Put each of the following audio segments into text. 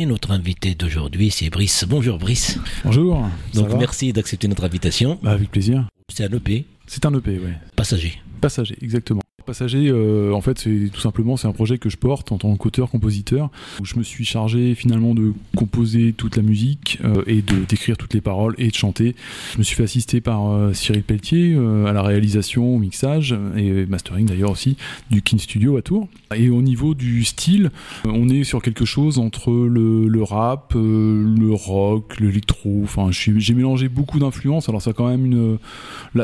Et notre invité d'aujourd'hui, c'est Brice. Bonjour Brice. Bonjour. Donc merci d'accepter notre invitation. Bah, avec plaisir. C'est un EP. C'est un EP, oui. Passager. Passager, exactement. Passager, euh, en fait, c'est tout simplement c'est un projet que je porte en tant qu'auteur-compositeur. Je me suis chargé finalement de composer toute la musique euh, et de d'écrire toutes les paroles et de chanter. Je me suis fait assister par euh, Cyril Pelletier à la réalisation, au mixage et mastering d'ailleurs aussi du Kin Studio à Tours. Et au niveau du style, on est sur quelque chose entre le, rap, le rock, l'électro. Enfin, j'ai mélangé beaucoup d'influences. Alors ça a quand même une,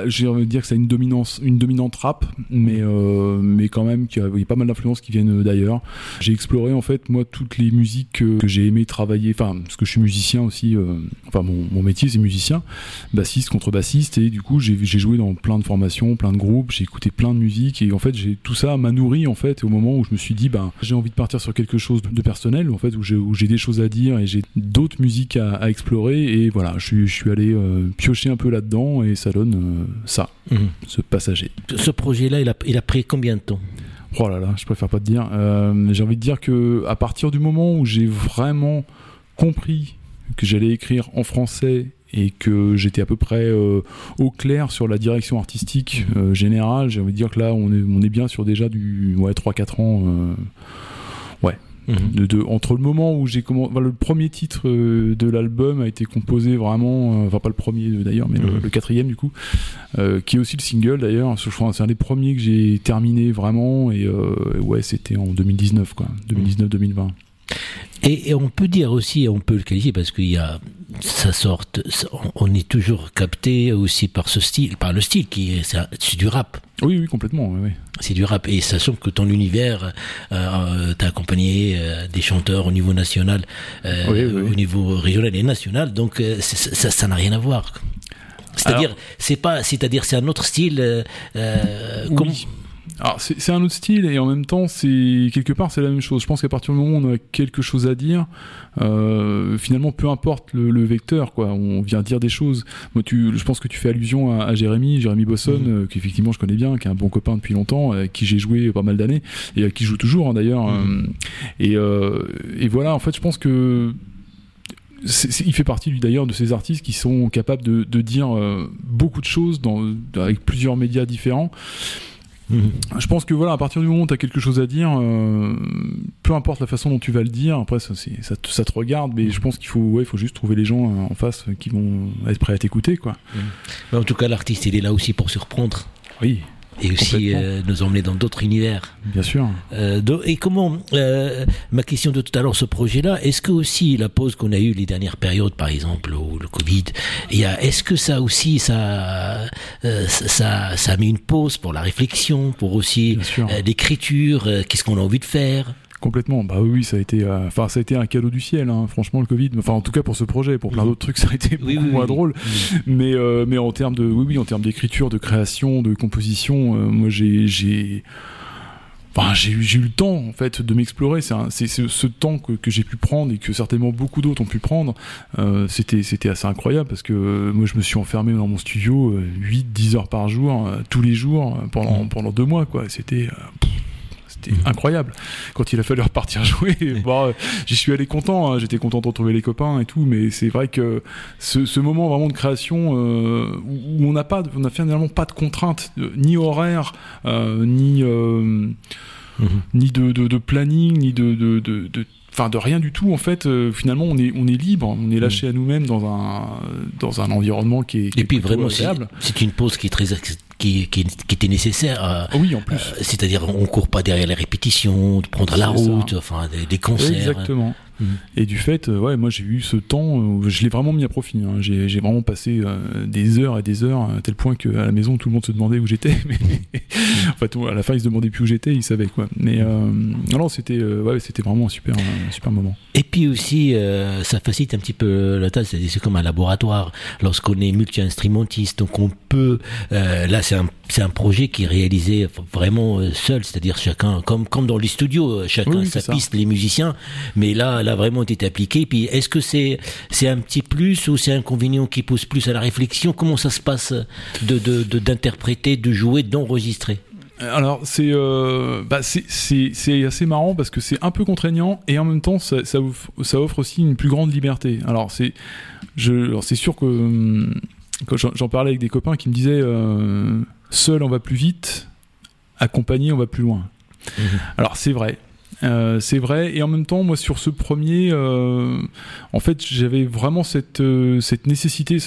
j'ai envie de dire que ça a une dominance, une dominante rap, mais mais quand même qu'il y a pas mal d'influences qui viennent d'ailleurs. J'ai exploré en fait moi toutes les musiques que, j'ai aimé travailler, enfin parce que je suis musicien aussi, euh, enfin mon, métier c'est musicien, bassiste, contrebassiste et du coup j'ai joué dans plein de formations, plein de groupes, j'ai écouté plein de musique et en fait j'ai tout ça m'a nourri en fait au moment où je me suis dit ben j'ai envie de partir sur quelque chose de personnel en fait où j'ai des choses à dire et j'ai d'autres musiques à, explorer et voilà je, suis allé euh, piocher un peu là-dedans et ça donne ça, mmh. ce passager. Ce projet-là il a, il a pris combien de temps? Oh là là, je préfère pas te dire. Euh, j'ai envie de dire que à partir du moment où j'ai vraiment compris que j'allais écrire en français et que j'étais à peu près euh, au clair sur la direction artistique euh, générale, j'ai envie de dire que là on est, bien sur déjà du ouais, 3-4 ans. ouais, Mhm. de, entre le moment où j'ai commencé, le premier titre euh, de l'album a été composé vraiment, euh, enfin pas le premier euh, d'ailleurs, mais le, mhm. quatrième du coup, qui est aussi le single d'ailleurs. Je crois c'est un des premiers que j'ai terminé vraiment et ouais c'était en 2019 quoi, 2019-2020. Et, on peut dire aussi, on peut le qualifier parce qu'il y a sa sorte, on est toujours capté aussi par ce style, par le style qui est, c'est du rap. Oui, oui, complètement. Oui, C'est du rap et sachant que ton univers, euh, t'as accompagné euh, des chanteurs au niveau national, euh, au niveau régional et national, donc euh, ça, n'a rien à voir. C'est-à-dire, c'est pas, c'est-à-dire, c'est un autre style. Comme, alors c'est un autre style et en même temps c'est quelque part c'est la même chose. Je pense qu'à partir du moment où on a quelque chose à dire, euh, finalement peu importe le, vecteur quoi, on vient dire des choses. Moi tu, je pense que tu fais allusion à, Jérémy, Jérémy Bosson, mhm. euh, qu'effectivement je connais bien, qui est un bon copain depuis longtemps, avec qui j'ai joué pas mal d'années et à qui je joue toujours hein, d'ailleurs. Mhm. Euh, et, et voilà en fait je pense que il fait partie d'ailleurs de ces artistes qui sont capables de, de dire beaucoup de choses dans, avec plusieurs médias différents Mhm. Je pense que voilà, à partir du moment où tu as quelque chose à dire, euh, peu importe la façon dont tu vas le dire, après ça, ça, te, ça te regarde, mais je pense qu'il faut, ouais, il faut juste trouver les gens euh, en face qui vont être prêts à t'écouter. quoi. Mhm. en tout cas, l'artiste, il est là aussi pour surprendre. Oui et aussi euh, nous emmener dans d'autres univers. Bien sûr. Euh, et comment, euh, ma question de tout à l'heure, ce projet-là, est-ce que aussi la pause qu'on a eue les dernières périodes, par exemple, ou le Covid, est-ce que ça aussi, ça, ça, ça a mis une pause pour la réflexion, pour aussi l'écriture, qu'est-ce qu'on a envie de faire? Complètement. Bah oui, ça a été, euh, enfin, ça a été un cadeau du ciel, hein, franchement, le Covid. Enfin, en tout cas pour ce projet, pour plein d'autres trucs, ça a été beaucoup moins drôle. Mais, euh, mais en termes de, oui, oui, en termes d'écriture, de création, de composition, euh, moi, j'ai, j'ai, Enfin, j'ai eu le temps en fait de m'explorer. C'est ce temps que, que j'ai pu prendre et que certainement beaucoup d'autres ont pu prendre. Euh, C'était c'était assez incroyable parce que moi je me suis enfermé dans mon studio 8-10 heures par jour tous les jours pendant mmh. pendant deux mois quoi. C'était incroyable. Quand il a fallu repartir jouer, bon, j'y suis allé content. Hein. J'étais content de retrouver les copains et tout, mais c'est vrai que ce, moment vraiment de création euh, où on n'a pas, on a finalement pas de contraintes, euh, ni horaire, euh, ni mm-hmm. ni de, de, planning, ni de, de, de, enfin de rien du tout en fait finalement on est on est libre on est lâché mm. à nous-mêmes dans un dans un environnement qui est, qui et puis vraiment c'est une pause qui est très qui, qui, qui était nécessaire. Euh, ah oui, en plus. Euh, c'est-à-dire, on court pas derrière les répétitions, de prendre la route, enfin, des, des concerts. Exactement. Et du fait, euh, ouais, moi j'ai eu ce temps, euh, je l'ai vraiment mis à profit. Hein. J'ai, vraiment passé euh, des heures et des heures, à tel point qu'à la maison tout le monde se demandait où j'étais. Mais en fait, à la fin ils se demandaient plus où j'étais, ils savaient quoi. Mais non, c'était, ouais, c'était vraiment un super, un super moment. Et puis aussi, ça facilite un petit peu la tâche, c'est comme un laboratoire. Lorsqu'on est multi-instrumentiste, donc on peut, là c'est un, c'est un projet qui est réalisé vraiment seul, c'est-à-dire chacun, comme, comme dans les studios, chacun sa piste, les musiciens. Mais là, a vraiment été appliqué. Puis est-ce que c'est c'est un petit plus ou c'est un inconvénient qui pousse plus à la réflexion? Comment ça se passe de d'interpréter, de, jouer, d'enregistrer? Alors c'est euh, bah, c'est- c'est c'est assez marrant parce que c'est un peu contraignant et en même temps ça, ça, off- ça offre aussi une plus grande liberté. Alors c'est je alors, c'est sûr que hum, j'en parlais avec des copains qui me disaient euh, seul on va plus vite, accompagné on va plus loin. Mhm. Alors c'est vrai. Euh, c'est vrai. Et en même temps moi sur ce premier euh, en fait j'avais vraiment cette euh, cette nécessité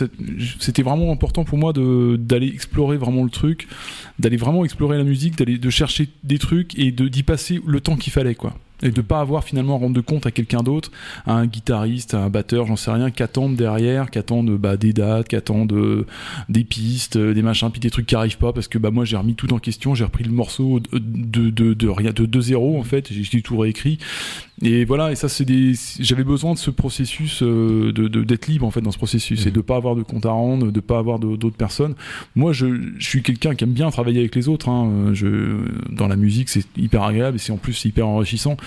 c'était vraiment important pour moi d'aller explorer vraiment le truc d'aller vraiment explorer la musique d'aller de chercher des trucs et d'y passer le temps qu'il fallait quoi et de pas avoir finalement à rendre de compte à quelqu'un d'autre à un guitariste à un batteur j'en sais rien qu'attendre derrière qu'attendre bah, des dates qu'attendre euh, des pistes euh, des machins puis des trucs qui arrivent pas parce que bah moi j'ai remis tout en question j'ai repris le morceau de de de, de rien de 2-0 en fait j'ai tout réécrit et voilà et ça c'est des j'avais besoin de ce processus euh, de de- d'être libre en fait dans ce processus et Mhm. de pas avoir de compte à rendre de pas avoir d'autres personnes moi je, je suis quelqu'un qui aime bien travailler avec les autres hein. Je dans la musique c'est hyper agréable et c'est en plus hyper enrichissant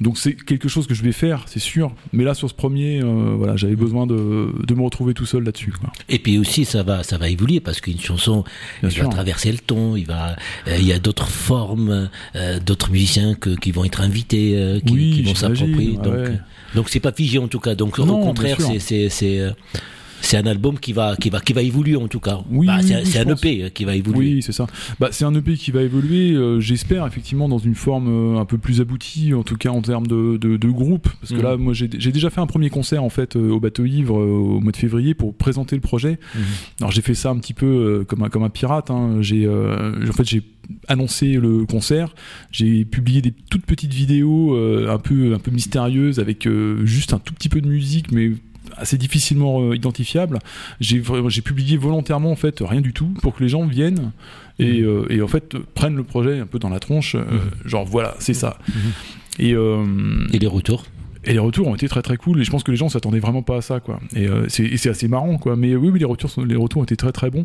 donc c'est quelque chose que je vais faire c'est sûr mais là sur ce premier euh, voilà j'avais besoin de, de me retrouver tout seul là-dessus quoi. Et puis aussi, ça va, ça va évoluer parce qu'une chanson, Bien il sûr. va traverser le ton. Il va, euh, il y a d'autres formes, euh, d'autres musiciens que, qui vont être invités, euh, qui, Oui, qui vont s'approprier. donc, ouais. euh, donc c'est pas figé en tout cas. Donc Non, au contraire, c'est, c'est, euh, un album qui va, qui va, qui va évoluer en tout cas. Oui, Bah, c'est, oui, un. EP qui va évoluer. Oui, c'est ça. Bah, c'est un EP qui va évoluer, euh, j'espère, effectivement, dans une forme euh, un peu plus aboutie, en tout cas en termes de, de, de groupe. Parce que Mhm. là, moi, j'ai déjà fait un premier concert, en fait, euh, au Bateau Ivre, euh, au mois de février, pour présenter le projet. Mhm. Alors, j'ai fait ça un petit peu euh, comme, un, comme un pirate. hein. J'ai, euh, en fait, j'ai annoncé le concert, j'ai publié des toutes petites vidéos euh, un, peu, un peu mystérieuses, avec euh, juste un tout petit peu de musique, mais assez difficilement euh, identifiable. J'ai publié volontairement en fait rien du tout pour que les gens viennent et, euh, et en fait euh, prennent le projet un peu dans la tronche. euh, Mhm. Genre voilà, c'est ça. Mhm. Et, euh, Et les retours? et les retours ont été très très cool et je pense que les gens s'attendaient vraiment pas à ça quoi. Et euh, c'est assez marrant quoi. Mais euh, oui, oui les retours sont- les retours ont été très très bons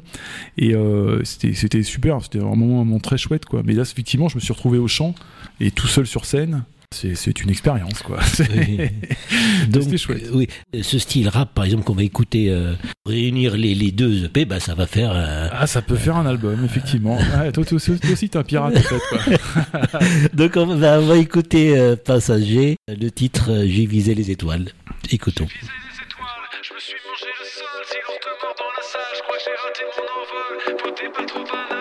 et euh, c'était c'était super. C'était vraiment un moment très chouette quoi. Mais là effectivement je me suis retrouvé au chant et tout seul sur scène. C'est une expérience quoi. C'était chouette. euh, oui, ce style rap, par exemple, qu'on va écouter, euh, réunir les, les deux EP, bah, ça va faire. euh, Ah, ça peut faire un album, effectivement. Ouais, toi, toi aussi, toi aussi, t'es un pirate, en fait, quoi. Donc on va, on va écouter euh, Passager, le titre euh, J'ai visé les étoiles. Écoutons. visé les étoiles, je me suis mangé le sol, mort dans la salle, je crois que j'ai raté mon envol, beauté pas trop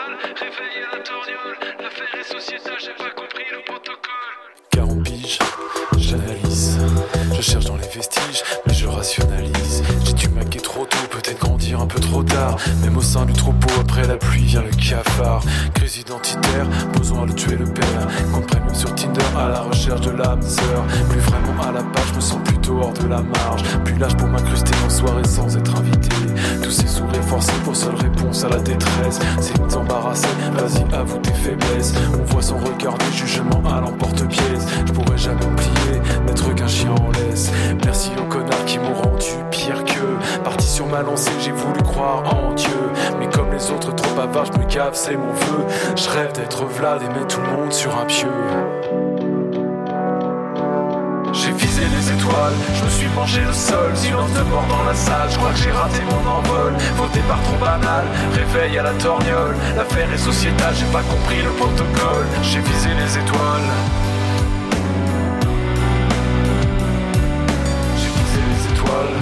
cherche dans les vestiges, mais je rationalise. J'ai dû maquer trop tôt, peut-être grandir un peu trop tard. Même au sein du troupeau, après la pluie vient le cafard. Crise identitaire, besoin de tuer le père. Compte premium sur Tinder, à la recherche de l'âme sœur. Plus vraiment à la page, je me sens plutôt hors de la marge. Plus l'âge pour m'incruster en soirée sans être invité. Tous ces sourires forcés pour seule réponse à la détresse. C'est nous embarrasser, vas-y, avoue tes faiblesses. On voit son regard jugement à l'emporte-pièce. Je pourrais jamais oublier n'être qu'un chien en laisse. Merci aux connards qui m'ont rendu pire que. Parti sur ma lancée, j'ai voulu croire en Dieu. Mais comme les autres trop bavards, je me cave, c'est mon vœu. Je rêve d'être Vlad et mettre tout le monde sur un pieu. Je me suis mangé le sol, silence de mort dans la salle, je crois que j'ai raté mon envol, faux départ trop banal, réveil à la torgnole, l'affaire est sociétale, j'ai pas compris le protocole, j'ai visé les étoiles. J'ai visé les étoiles.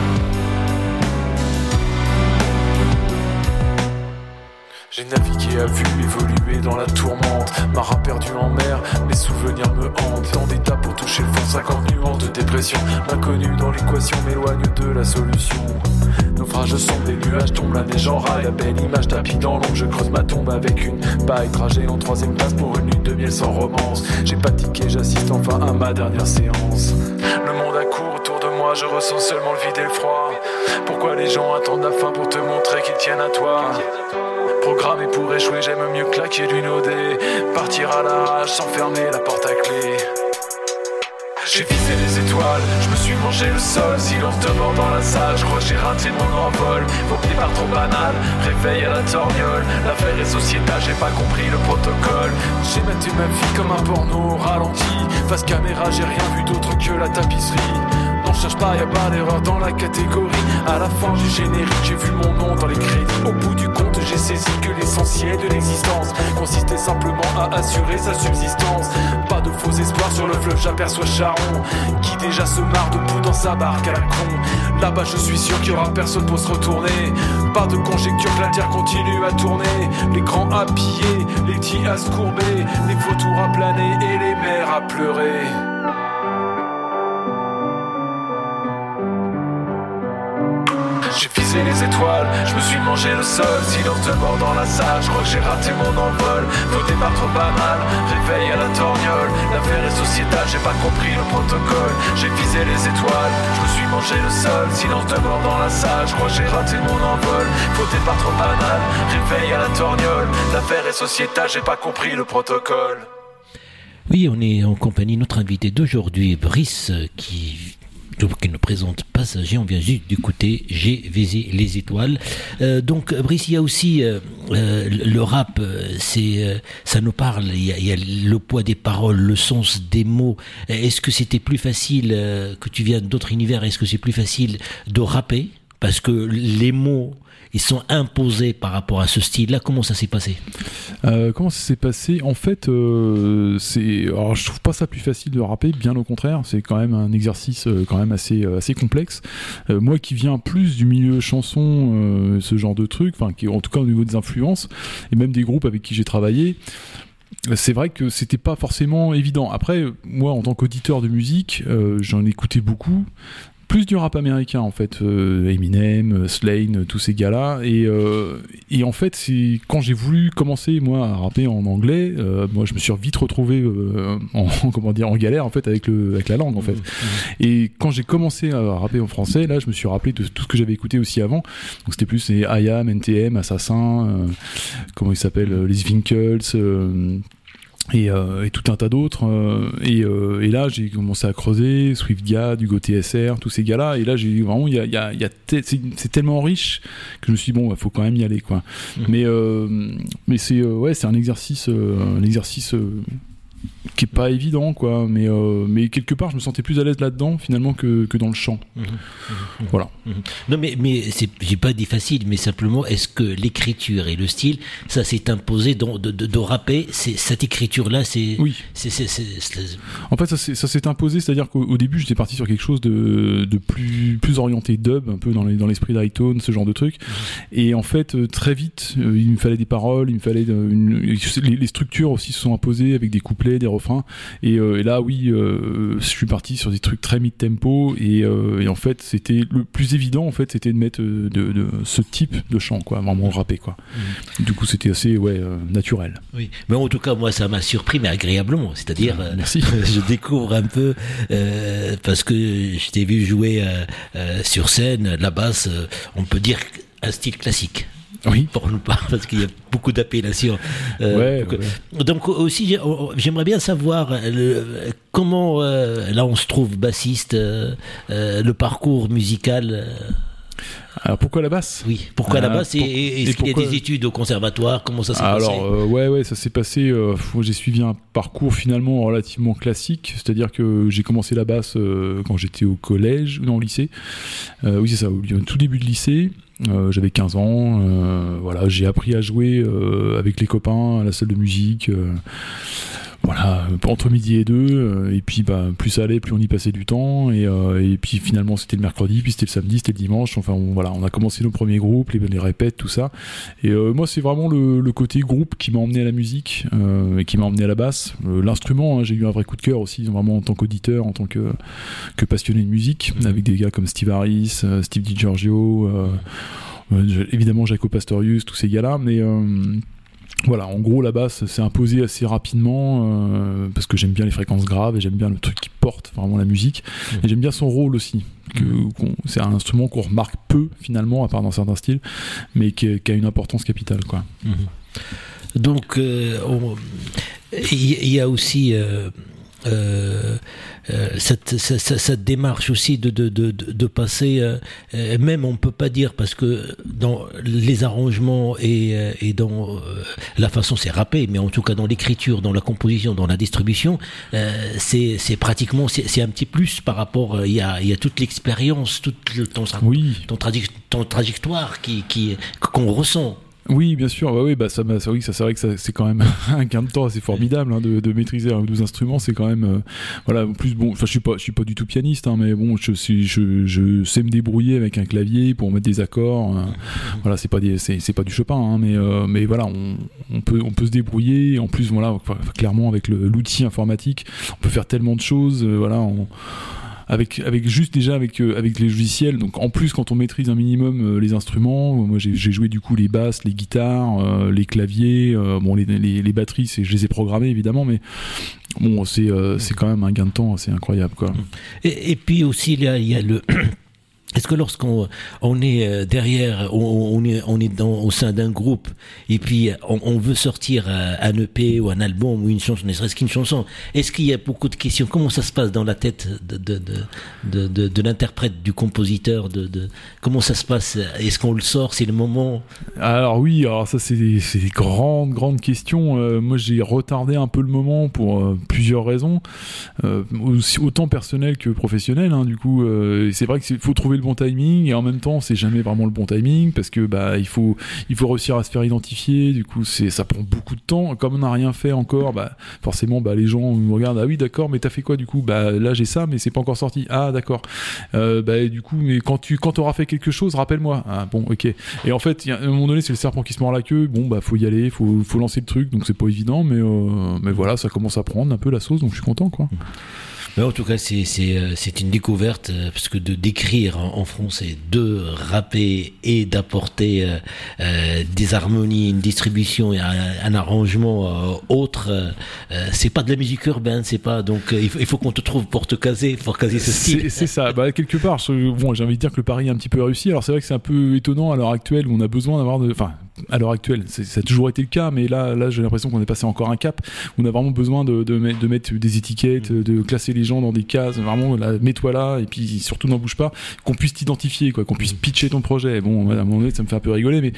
J'ai navigué à vue, évolué dans la tourmente. Marin perdu en mer, mes souvenirs me hantent. Toucher le fond, 50 nuances de dépression. L'inconnu dans l'équation m'éloigne de la solution. Naufrage sombre, des nuages tombent, la neige en rail. La belle image tapis dans l'ombre, je creuse ma tombe avec une paille. Trajet en troisième place pour une lune de miel sans romance. J'ai pas tiqué, j'assiste enfin à ma dernière séance. Le monde a court autour de moi, je ressens seulement le vide et le froid. Pourquoi les gens attendent la fin pour te montrer qu'ils tiennent à toi? Programmé pour échouer, j'aime mieux claquer du nodé. Partir à l'arrache sans fermer la porte à clé. J'ai visé les étoiles, je me suis mangé le sol, silence de mort dans la salle, je crois j'ai raté mon envol, vos départ trop banal, réveil à la torgnole, l'affaire est sociétale, j'ai pas compris le protocole, j'ai maté ma vie comme un porno ralenti, face caméra j'ai rien vu d'autre que la tapisserie, non cherche pas, y a pas d'erreur dans la catégorie, à la fin du générique j'ai vu mon nom dans les crédits, au bout du compte j'ai saisi que l'essentiel de l'existence consistait simplement à assurer sa subsistance. Pas de faux espoirs sur le fleuve, j'aperçois Charon qui déjà se marre debout dans sa barque à la con. Là-bas, je suis sûr qu'il y aura personne pour se retourner. Pas de conjecture que la terre continue à tourner. Les grands à piller, les petits à se courber, les vautours à planer et les mères à pleurer. Les étoiles, je me suis mangé le sol, silence de mort dans la salle, je que j'ai raté mon envol, faux départ trop banal, réveil à la torgnole, l'affaire est sociétale, j'ai pas compris le protocole, j'ai visé les étoiles, je me suis mangé le sol, silence de mort dans la salle, je que j'ai raté mon envol, faux départ trop banal, réveil à la torgnole, l'affaire est sociétale, j'ai pas compris le protocole. Oui, on est en compagnie de notre invité d'aujourd'hui, Brice, qui qui ne présente Passager, on vient juste d'écouter J'ai visé les étoiles. Euh, donc Brice, il y a aussi euh, euh, le rap, c'est ça nous parle, il y, a, il y, a, le poids des paroles, le sens des mots. Est-ce que c'était plus facile, que tu viens d'autres univers, est-ce que c'est plus facile de rapper? Parce que les mots ils sont imposés par rapport à ce style-là. Comment ça s'est passé? Euh, Comment ça s'est passé? En fait, euh, c'est, je trouve pas ça plus facile de rapper, bien au contraire. C'est quand même un exercice euh, quand même assez assez complexe. Euh, moi, qui viens plus du milieu chanson, euh, ce genre de truc, enfin, en tout cas au niveau des influences et même des groupes avec qui j'ai travaillé c'est vrai que c'était pas forcément évident. Après, moi, en tant qu'auditeur de musique, euh, j'en écoutais beaucoup plus du rap américain en fait, euh, Eminem, Slane, tous ces gars-là. Et, euh, et en fait, c'est quand j'ai voulu commencer moi à rapper en anglais, euh, moi je me suis vite retrouvé en comment dire en galère en fait avec le avec la langue en fait. Mmh, mmh. Et quand j'ai commencé à rapper en français, là je me suis rappelé de tout ce que j'avais écouté aussi avant. Donc c'était plus les IAM, NTM, Assassin, comment ils s'appellent, les Winkles et, euh, et, tout un tas d'autres. Euh, et, euh, et, là, j'ai commencé à creuser SwiftGad, Hugo TSR, tous ces gars-là. Et là, j'ai vraiment, il y a, y a, y a c'est tellement riche que je me suis dit, bon, il bah, faut quand même y aller, quoi. Mmh. Mais, mais c'est ouais, c'est un exercice, un exercice qui est pas évident quoi. Mais euh, mais quelque part je me sentais plus à l'aise là-dedans finalement que, que dans le chant. Mmh, mmh, voilà. Mmh. non mais mais j'ai pas dit facile mais simplement est-ce que l'écriture et le style ça s'est imposé dans, de, de, de rapper cette écriture là c'est oui. c'est, en fait ça s'est, imposé c'est-à-dire qu'au début j'étais parti sur quelque chose de, de plus plus orienté dub un peu dans les, dans l'esprit d'Hightone ce genre de truc. Et en fait euh, très vite euh, il me fallait des paroles il me fallait une, les, les structures aussi se sont imposées avec des couplets des refrains et, euh, et là oui euh, je suis parti sur des trucs très mid tempo et, euh, et en fait c'était le plus évident en fait c'était de mettre de, de, ce type de chant quoi vraiment rappé quoi. Mmh. du coup c'était assez ouais naturel. Oui. Mais en tout cas moi ça m'a surpris mais agréablement. C'est-à-dire merci. je découvre un peu parce que je t'ai vu jouer sur scène la basse on peut dire un style classique oui. pour nous pas parce qu'il y a beaucoup d'appellations. Euh, ouais, ouais. Donc aussi, j'aimerais bien savoir le, comment euh, là on se trouve bassiste, euh, le parcours musical. Alors pourquoi la basse? Oui, pourquoi euh, la basse et, et, est-ce qu'il y a des études au conservatoire? Comment ça s'est Alors, passé euh, ouais, ouais, ça s'est passé. Euh, j'ai suivi un parcours finalement relativement classique, c'est-à-dire que j'ai commencé la basse quand j'étais au collège, non au lycée. oui, c'est ça, au tout début de lycée. Euh, j'avais 15 ans, euh, voilà, j'ai appris à jouer euh, avec les copains à la salle de musique. Voilà, entre midi et deux, et puis bah, plus ça allait, plus on y passait du temps, et, et puis finalement c'était le mercredi, puis c'était le samedi, c'était le dimanche, enfin on, voilà, on a commencé nos premiers groupes, les, les répètes, tout ça. Et moi c'est vraiment le, le, côté groupe qui m'a emmené à la musique, et qui m'a emmené à la basse. L'instrument, hein, j'ai eu un vrai coup de cœur aussi, vraiment en tant qu'auditeur, en tant que, que passionné de musique, avec des gars comme Steve Harris, Steve DiGiorgio, euh, évidemment Jaco Pastorius, tous ces gars-là, mais euh, voilà, en gros, la basse s'est imposée assez rapidement euh, parce que j'aime bien les fréquences graves et j'aime bien le truc qui porte vraiment la musique. Mmh. Et j'aime bien son rôle aussi. Que, c'est un instrument qu'on remarque peu finalement, à part dans certains styles, mais qui, qui a une importance capitale. Quoi. Mmh. Donc, il euh, y, y, a aussi. Euh euh, euh, cette, cette, cette, démarche aussi de, de, de, de passer, euh, même on peut pas dire parce que dans les arrangements et, euh, et dans euh, la façon c'est rappé, mais en tout cas dans l'écriture, dans la composition, dans la distribution, c'est pratiquement c'est un petit plus par rapport. Il y a, il y a toute l'expérience, toute le, ton, oui. ton, ton, trajectoire qui qu'on qui, ressent Oui, bien sûr. Ouais, oui, bah ça, ça, oui, ça c'est vrai que c'est quand même un gain de temps assez formidable hein, de, maîtriser un ou deux instruments. C'est quand même, euh, voilà. En plus, bon, enfin, je suis pas, je suis pas du tout pianiste, hein, mais bon, je, sais me débrouiller avec un clavier pour mettre des accords. euh, voilà, c'est pas c'est, pas du Chopin, mais, euh, mais voilà, on, peut, on peut se débrouiller. En plus, voilà, clairement avec l'outil informatique, on peut faire tellement de choses. euh, voilà, avec, juste déjà avec, euh, avec les logiciels. Donc en plus, quand on maîtrise un minimum euh, les instruments, euh, moi j'ai joué du coup les basses, les guitares, les claviers, bon les, les, batteries, je les ai programmées évidemment, mais bon c'est c'est quand même un gain de temps, c'est incroyable quoi. Et, puis aussi, il y a, y a le. Est-ce que lorsqu'on on est euh, derrière, on, est, on est dans, au sein d'un groupe, et puis on, veut sortir euh, un EP ou un album ou une chanson, ne serait-ce qu'une chanson, est-ce qu'il y a beaucoup de questions? Comment ça se passe dans la tête de, de, de, l'interprète, du compositeur de, Comment ça se passe? Est-ce qu'on le sort? C'est le moment? Alors oui, alors ça c'est des, des grandes grandes questions. Euh, moi j'ai retardé un peu le moment pour plusieurs raisons, aussi, autant personnelles que professionnelles. hein, du coup, c'est vrai qu'il faut trouver bon timing et en même temps c'est jamais vraiment le bon timing parce que bah il faut il faut réussir à se faire identifier. Du coup c'est ça prend beaucoup de temps. Comme on n'a rien fait encore, bah forcément bah les gens me regardent ah oui d'accord mais t'as fait quoi du coup? Bah là j'ai ça mais c'est pas encore sorti ah d'accord euh, bah du coup mais quand tu quand auras fait quelque chose rappelle-moi ah bon ok et en fait, à un moment donné, c'est le serpent qui se mord la queue. Bon, bah, faut y aller, faut, faut lancer le truc, donc c'est pas évident, mais, euh, mais voilà, ça commence à prendre un peu la sauce, donc je suis content, quoi. Mais en tout cas, c'est euh, une découverte euh, parce que de d'écrire en, français, de rapper et d'apporter euh, des harmonies, une distribution et un, un arrangement euh, autre, euh, c'est pas de la musique urbaine, c'est pas donc il faut, faut qu'on te trouve pour te caser, pour caser ce C'est style. c'est ça, bah, quelque part, bon, j'ai envie de dire que le pari est un petit peu réussi. Alors c'est vrai que c'est un peu étonnant à l'heure actuelle où on a besoin d'avoir de. Enfin, à l'heure actuelle, ça a toujours été le cas, mais là, là j'ai l'impression qu'on est passé encore un cap on a vraiment besoin de, de, mettre, de mettre des étiquettes, de classer les gens dans des cases, vraiment, mets-toi là, et puis surtout n'en bouge pas, qu'on puisse t'identifier, quoi, qu'on puisse pitcher ton projet. Bon, à un moment donné, ça me fait un peu rigoler, mais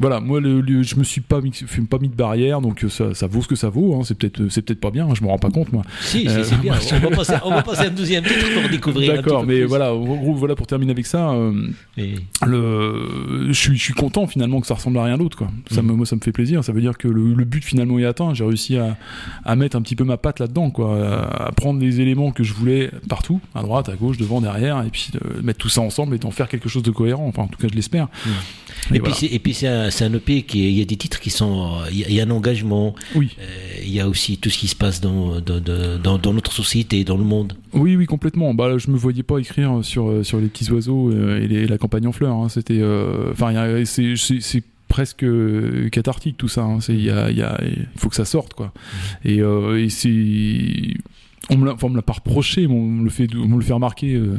voilà, moi, le, le- je me suis pas mis, pas mis de barrière, donc ça, ça vaut ce que ça vaut. Hein, c'est peut-être, c'est peut-être pas bien, hein, je me rends pas compte, moi. Si, Euh, c'est c'est bien. On va, passer, on va passer à un deuxième titre pour découvrir. D'accord, mais plus. voilà, en gros, voilà pour terminer avec ça. euh, Et- le, je suis, je suis content finalement que ça ressemble à rien d'autre, quoi. Ça Mhm. me, moi, ça me fait plaisir. Ça veut dire que le, le but finalement est atteint. J'ai réussi à, à mettre un petit peu ma patte là-dedans, quoi. À, à prendre les éléments que je voulais partout, à droite, à gauche, devant, derrière, et puis de mettre tout ça ensemble et d'en faire quelque chose de cohérent. Enfin, en tout cas, je l'espère. Et, voilà. puis c'est- et puis c'est un, c'est un EP qui il y a des titres qui sont euh, il y a- il y, a un engagement Oui. euh, il y a aussi tout ce qui se passe dans dans, dans, notre société dans le monde Oui, oui, complètement. Bah, je me voyais pas écrire sur, euh, sur les petits oiseaux euh, et les- la campagne en fleurs. hein. C'était, euh, enfin, c'est presque euh, cathartique tout ça. hein. Il y a, il y a- faut que ça sorte, quoi. Et, euh, et c'est, on me l'a, enfin, on me l'a pas reproché, mais on me le fait, on me le fait remarquer euh,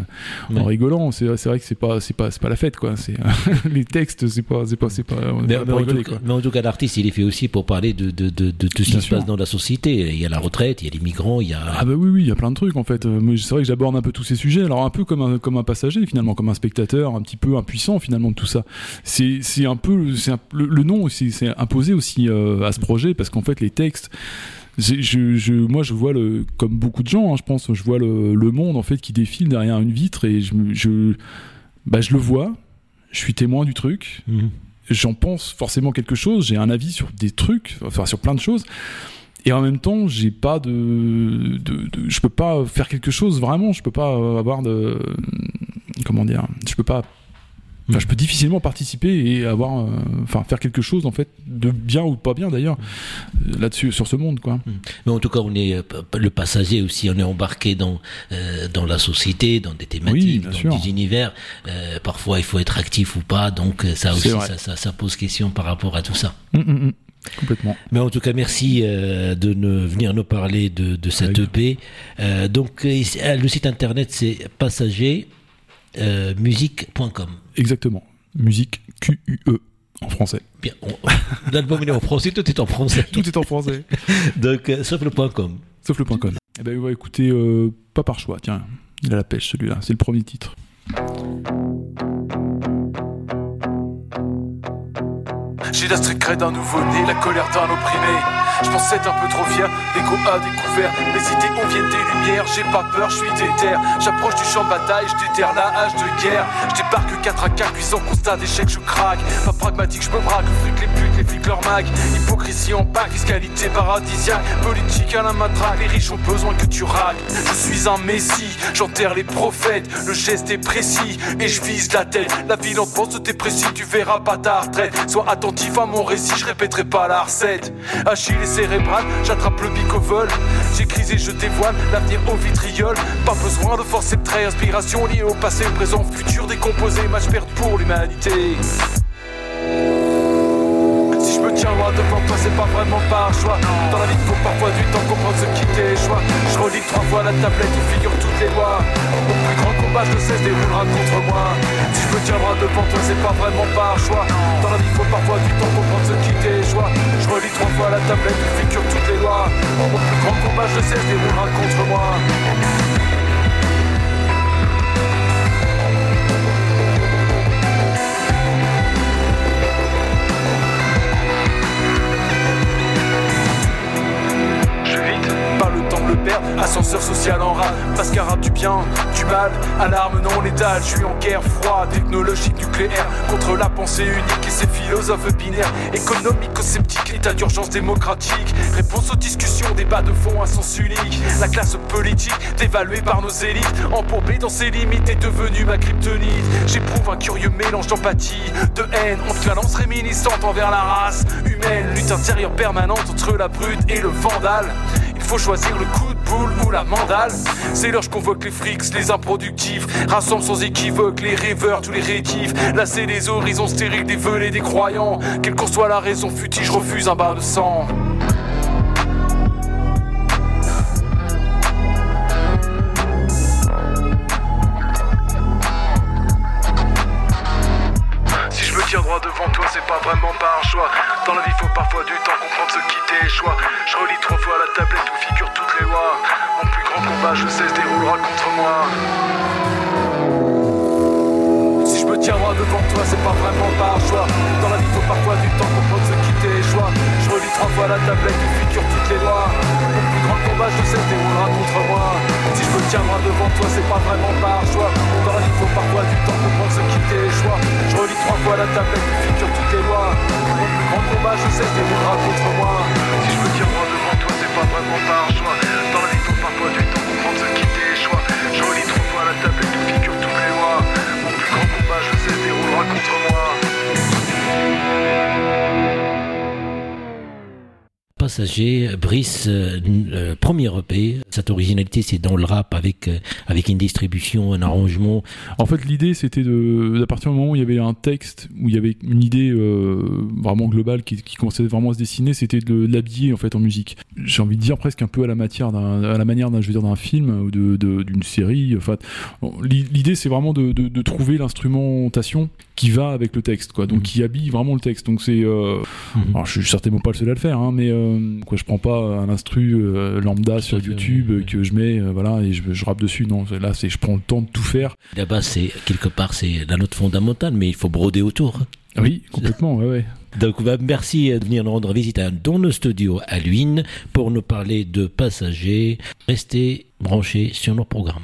en rigolant. C'est, vrai que c'est pas, c'est pas, c'est pas la fête, quoi. C'est les textes, c'est pas, c'est pas, c'est pas. mais, pas mais pour en tout, cas- mais en tout cas l'artiste il est fait aussi pour parler de, de, de, de tout ce qui se passe dans la société il y a la retraite il y a les migrants il y a Ah bah oui oui, il y a plein de trucs en fait. Euh, c'est vrai que j'aborde un peu tous ces sujets. Alors un peu comme un, comme un passager finalement, comme un spectateur, un petit peu impuissant finalement de tout ça. C'est c'est un peu c'est le, le nom c'est c'est imposé aussi euh, à ce projet parce qu'en fait les textes je, je, moi, je vois le, comme beaucoup de gens, hein, je pense, je vois le, le monde en fait qui défile derrière une vitre et je, je, bah, je le vois, je suis témoin du truc, Mhm. j'en pense forcément quelque chose, j'ai un avis sur des trucs, enfin sur plein de choses. Et en même temps, j'ai pas de, de, de- je peux pas faire quelque chose vraiment, je peux pas avoir de, comment dire, je peux pas, enfin, je peux difficilement participer et avoir, euh, enfin, faire quelque chose en fait de bien ou de pas bien d'ailleurs euh, là-dessus sur ce monde quoi. mais en tout cas on est euh, le passager aussi on est embarqué dans euh, dans la société dans des Oui, thématiques dans sûr. des univers Euh, parfois il faut être actif ou pas donc ça aussi ça, ça, ça pose question par rapport à tout ça Hum, hum, hum. Complètement. Mais en tout cas, merci euh, de ne, venir nous parler de, de cette Avec- EP. Euh, donc, euh, le site internet, c'est passagermusique.com. Exactement. Musique Q-U-E en français. Bien, on- l'album il est en français, tout est en français. Tout est en français. Donc, euh, sauf le point .com. Sauf le point .com. Eh ben, on va écouter euh, pas par choix. Tiens, il a la pêche celui-là. C'est le premier titre. J'ai la street d'un nouveau-né, la colère d'un opprimé. Je pense être un peu trop fier, l'ego a découvert. Les idées on vient des lumières, j'ai pas peur, je suis déter. J'approche du champ de bataille, je déterre la hache de guerre. Je débarque 4 à 4, puissant constat d'échec, je craque. Pas pragmatique, je me braque, le fric, les putes, les flics, leur mag. Hypocrisie en bac, fiscalité paradisiaque. Politique à la matraque, les riches ont besoin que tu raques. Je suis un messie, j'enterre les prophètes. Le geste est précis et je vise la tête. La ville en pense tes précis, tu verras pas ta retraite. Sois attentif à mon récit, je répéterai pas la recette. Achille et cérébral, j'attrape le bic au vol. J'écris et je dévoile l'avenir au vitriol. Pas besoin de forcer de trait, inspiration liée au passé, au présent, au futur décomposé, match perte pour l'humanité. Tiens loin devant toi, c'est pas vraiment par choix. Dans la vie, faut parfois du temps comprendre ce qui t'échoue. Je relis trois fois la tablette où figurent toutes les lois. Mon grand combat, je sais, se déroulera contre moi. Si je me tiens loin devant toi, c'est pas vraiment par choix. Dans la vie, faut parfois du temps comprendre ce qui t'échoue. Je relis trois fois la tablette où figurent toutes les lois. Mon grand combat, je sais, se déroulera contre moi. Du bien, du mal, alarme non létale. Je suis en guerre froide, technologique nucléaire contre la pensée unique et ses philosophes binaires. Économico-sceptique, état d'urgence démocratique. Réponse aux discussions, débat de fond à sens unique. La classe politique, dévaluée par nos élites, embourbée dans ses limites, est devenue ma kryptonite. J'éprouve un curieux mélange d'empathie, de haine, ambivalence réminiscente envers la race humaine. Lutte intérieure permanente entre la brute et le vandale. Il faut choisir le coup ou la mandale. C'est l'heure, je convoque les frics, les improductifs. Rassemble sans équivoque les rêveurs, tous les rétifs. C'est les horizons stériles des velés des croyants. Quelle qu'en soit la raison futile, je refuse un bain de sang. Si je me tiens droit devant toi, c'est pas vraiment par choix. Dans la vie, faut parfois du temps comprendre ce qui t'échoue. Je relis trois fois la tablette sais, se déroulera contre moi. Si je me tiens droit devant toi, c'est pas vraiment par choix. Dans la vie, faut parfois du temps comprendre ce qui t'échoue. Je relis trois fois la tablette où figurent toutes les lois. Mon plus grand combat, je sais, se déroulera contre moi. Si je me tiens droit devant toi, c'est pas vraiment par choix. Dans la vie, faut parfois du temps comprendre ce qui t'échoue. Je relis trois fois la tablette où figurent toutes les lois. Mon plus grand combat, je sais, se déroulera contre Passager, Brice, euh, euh, premier EP. Cette originalité, c'est dans le rap avec, euh, avec une distribution, un arrangement. En fait, l'idée, c'était de, à partir du moment où il y avait un texte, où il y avait une idée euh, vraiment globale qui, qui commençait vraiment à se dessiner, c'était de, l'habiller en fait en musique. J'ai envie de dire presque un peu à la matière, à la manière d'un, je veux dire, d'un film ou de, d'une série. Enfin, l'idée, c'est vraiment de, de, de trouver l'instrumentation qui va avec le texte, quoi. Donc, Mhm. qui habille vraiment le texte. Donc, c'est, euh, Mhm. alors, je suis certainement pas le seul à le faire, hein, mais euh, quoi, je prends pas un instru lambda sur YouTube que je mets, euh, voilà, et je, je rappe dessus. Non, là, c'est, je prends le temps de tout faire. Là-bas, c'est quelque part, c'est la note fondamentale, mais il faut broder autour. Oui, complètement, ouais, ouais. Donc, bah, merci de venir nous rendre visite à- dans nos studios à Luynes pour nous parler de passagers. Restez branchés sur nos programmes.